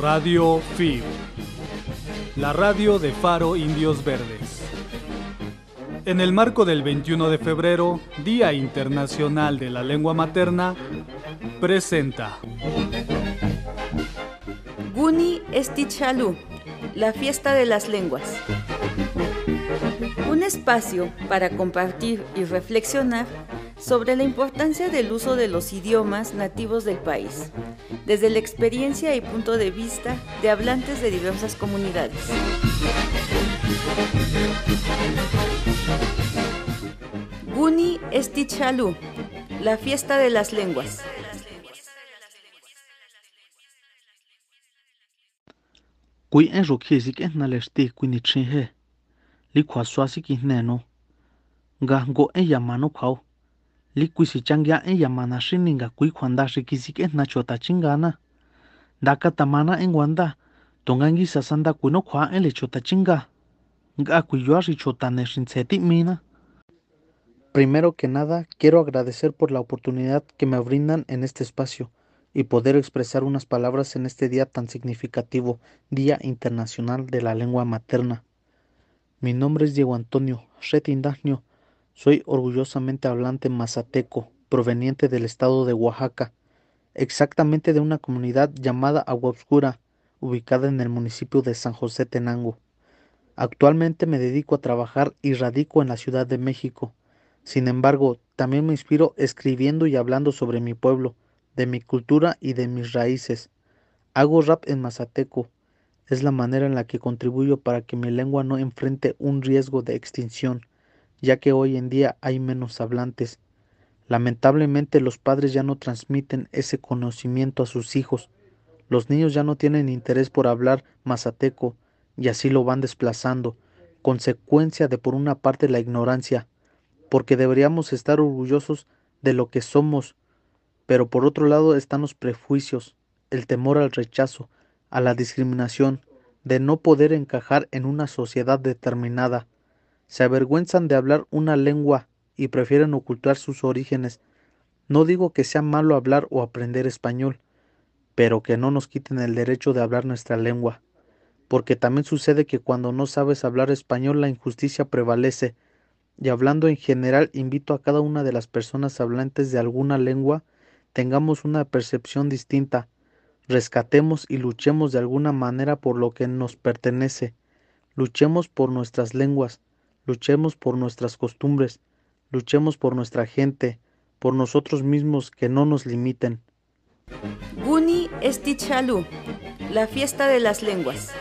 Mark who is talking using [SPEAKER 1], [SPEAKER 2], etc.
[SPEAKER 1] Radio FIB, la radio de Faro Indios Verdes. En el marco del 21 de febrero, Día Internacional de la Lengua Materna, presenta
[SPEAKER 2] Guni Estichalú, la fiesta de las lenguas. Un espacio para compartir y reflexionar sobre la importancia del uso de los idiomas nativos del país, desde la experiencia y punto de vista de hablantes de diversas comunidades. Guni Estichalú, la fiesta de las lenguas.
[SPEAKER 3] Kui en rukhi zik en naleshti kui ni chinhe. Li kwa swasi ki neno. Nga ngo en yamano kwao. Li kui si changya en yamana shini nga kui kwanda shiki zik en na chota chingana. Daka tamana en wanda. Tongangi sasanda kui no kwa en le chota chinga. Nga kui yuashi chota ne shinseti mina. Primero que nada, quiero agradecer por la oportunidad que me brindan en este espacio y poder expresar unas palabras en este día tan significativo, Día Internacional de la Lengua Materna. Mi nombre es Diego Antonio Retindagno. Soy orgullosamente hablante mazateco, proveniente del estado de Oaxaca, exactamente de una comunidad llamada Agua Oscura, ubicada en el municipio de San José Tenango. Actualmente me dedico a trabajar y radico en la Ciudad de México. Sin embargo, también me inspiro escribiendo y hablando sobre mi pueblo, de mi cultura y de mis raíces. Hago rap en mazateco. Es la manera en la que contribuyo para que mi lengua no enfrente un riesgo de extinción, ya que hoy en día hay menos hablantes. Lamentablemente los padres ya no transmiten ese conocimiento a sus hijos. Los niños ya no tienen interés por hablar mazateco y así lo van desplazando, consecuencia de por una parte la ignorancia, porque deberíamos estar orgullosos de lo que somos, pero por otro lado están los prejuicios, el temor al rechazo, a la discriminación, de no poder encajar en una sociedad determinada. Se avergüenzan de hablar una lengua y prefieren ocultar sus orígenes. No digo que sea malo hablar o aprender español, pero que no nos quiten el derecho de hablar nuestra lengua, porque también sucede que cuando no sabes hablar español la injusticia prevalece, y hablando en general invito a cada una de las personas hablantes de alguna lengua tengamos una percepción distinta, rescatemos y luchemos de alguna manera por lo que nos pertenece, luchemos por nuestras lenguas, luchemos por nuestras costumbres, luchemos por nuestra gente, por nosotros mismos que no nos limiten.
[SPEAKER 2] Guni Estichalú, la fiesta de las lenguas.